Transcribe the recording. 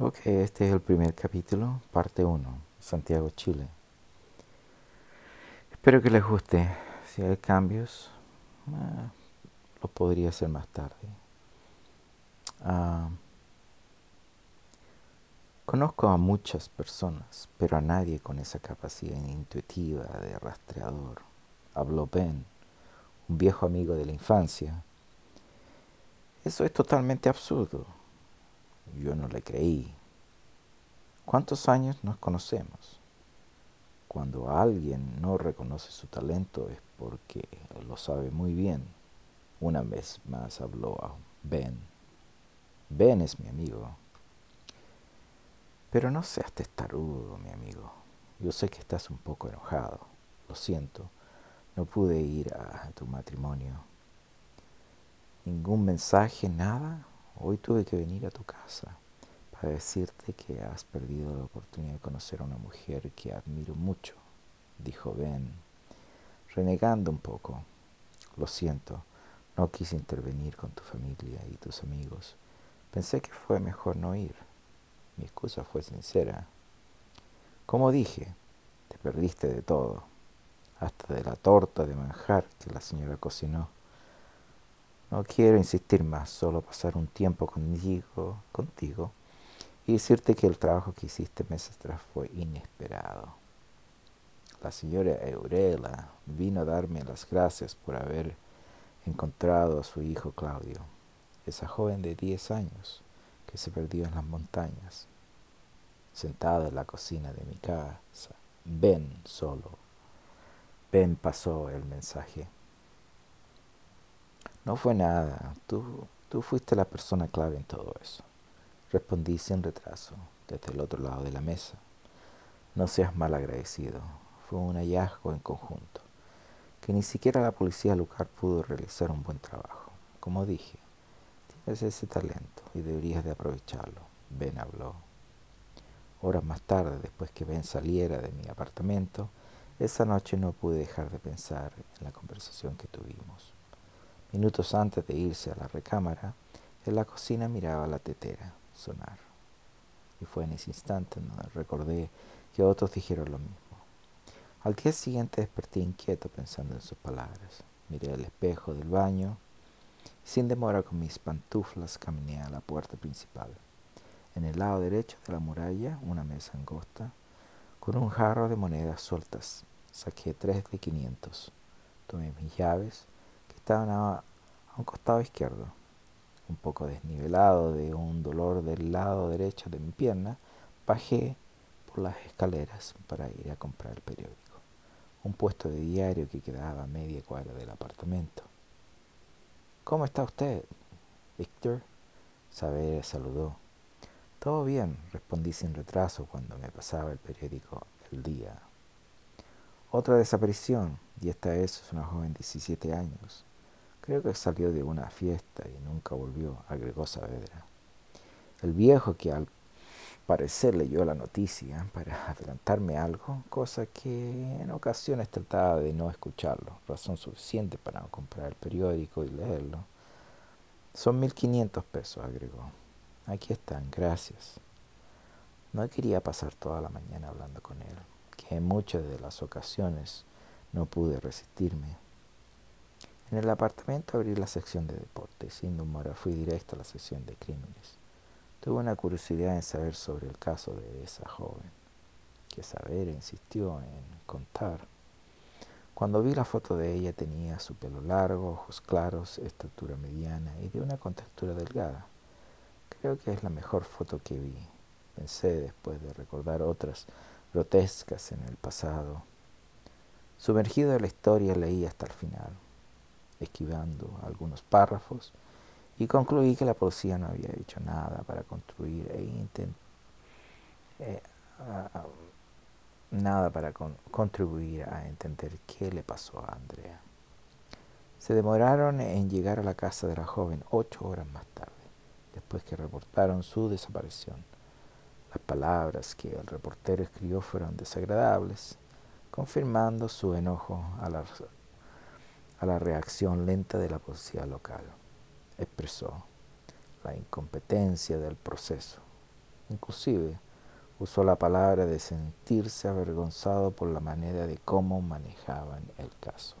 Ok, este es el primer capítulo, parte 1, Santiago, Chile. Espero que les guste. Si hay cambios, eh, lo podría hacer más tarde. Ah, conozco a muchas personas, pero a nadie con esa capacidad intuitiva de rastreador. Habló Ben, un viejo amigo de la infancia. Eso es totalmente absurdo yo no le creí. ¿Cuántos años nos conocemos? Cuando alguien no reconoce su talento es porque lo sabe muy bien. Una vez más habló a Ben. Ben es mi amigo. Pero no seas testarudo, mi amigo. Yo sé que estás un poco enojado. Lo siento. No pude ir a tu matrimonio. Ningún mensaje, nada. Hoy tuve que venir a tu casa para decirte que has perdido la oportunidad de conocer a una mujer que admiro mucho, dijo Ben, renegando un poco. Lo siento, no quise intervenir con tu familia y tus amigos. Pensé que fue mejor no ir. Mi excusa fue sincera. Como dije, te perdiste de todo, hasta de la torta de manjar que la señora cocinó. No quiero insistir más, solo pasar un tiempo contigo, contigo y decirte que el trabajo que hiciste meses atrás fue inesperado. La señora Eurela vino a darme las gracias por haber encontrado a su hijo Claudio, esa joven de 10 años que se perdió en las montañas. Sentada en la cocina de mi casa, ven solo. Ben pasó el mensaje. No fue nada. Tú, tú fuiste la persona clave en todo eso. Respondí sin retraso, desde el otro lado de la mesa. No seas mal agradecido. Fue un hallazgo en conjunto, que ni siquiera la policía local pudo realizar un buen trabajo. Como dije, tienes ese talento y deberías de aprovecharlo. Ben habló. Horas más tarde, después que Ben saliera de mi apartamento, esa noche no pude dejar de pensar en la conversación que tuvimos. Minutos antes de irse a la recámara, en la cocina miraba la tetera sonar. Y fue en ese instante donde recordé que otros dijeron lo mismo. Al día siguiente desperté inquieto pensando en sus palabras. Miré el espejo del baño y sin demora con mis pantuflas caminé a la puerta principal. En el lado derecho de la muralla, una mesa angosta, con un jarro de monedas sueltas. Saqué tres de quinientos. Tomé mis llaves estaban a, un costado izquierdo, un poco desnivelado de un dolor del lado derecho de mi pierna, bajé por las escaleras para ir a comprar el periódico, un puesto de diario que quedaba a media cuadra del apartamento. ¿Cómo está usted, Víctor? Saber saludó. Todo bien, respondí sin retraso cuando me pasaba el periódico El Día. Otra desaparición, y esta vez es una joven de 17 años. Creo que salió de una fiesta y nunca volvió, agregó Saavedra. El viejo, que al parecer leyó la noticia para adelantarme algo, cosa que en ocasiones trataba de no escucharlo, razón suficiente para comprar el periódico y leerlo. Son mil quinientos pesos, agregó. Aquí están, gracias. No quería pasar toda la mañana hablando con él, que en muchas de las ocasiones no pude resistirme. En el apartamento abrí la sección de deportes. Sin demora fui directo a la sección de crímenes. Tuve una curiosidad en saber sobre el caso de esa joven, que saber insistió en contar. Cuando vi la foto de ella tenía su pelo largo, ojos claros, estatura mediana y de una contextura delgada. Creo que es la mejor foto que vi, pensé después de recordar otras grotescas en el pasado. Sumergido en la historia leí hasta el final esquivando algunos párrafos y concluí que la policía no había hecho nada para construir e eh, nada para contribuir a entender qué le pasó a Andrea. Se demoraron en llegar a la casa de la joven ocho horas más tarde, después que reportaron su desaparición. Las palabras que el reportero escribió fueron desagradables, confirmando su enojo a la a la reacción lenta de la policía local. Expresó la incompetencia del proceso. Inclusive usó la palabra de sentirse avergonzado por la manera de cómo manejaban el caso.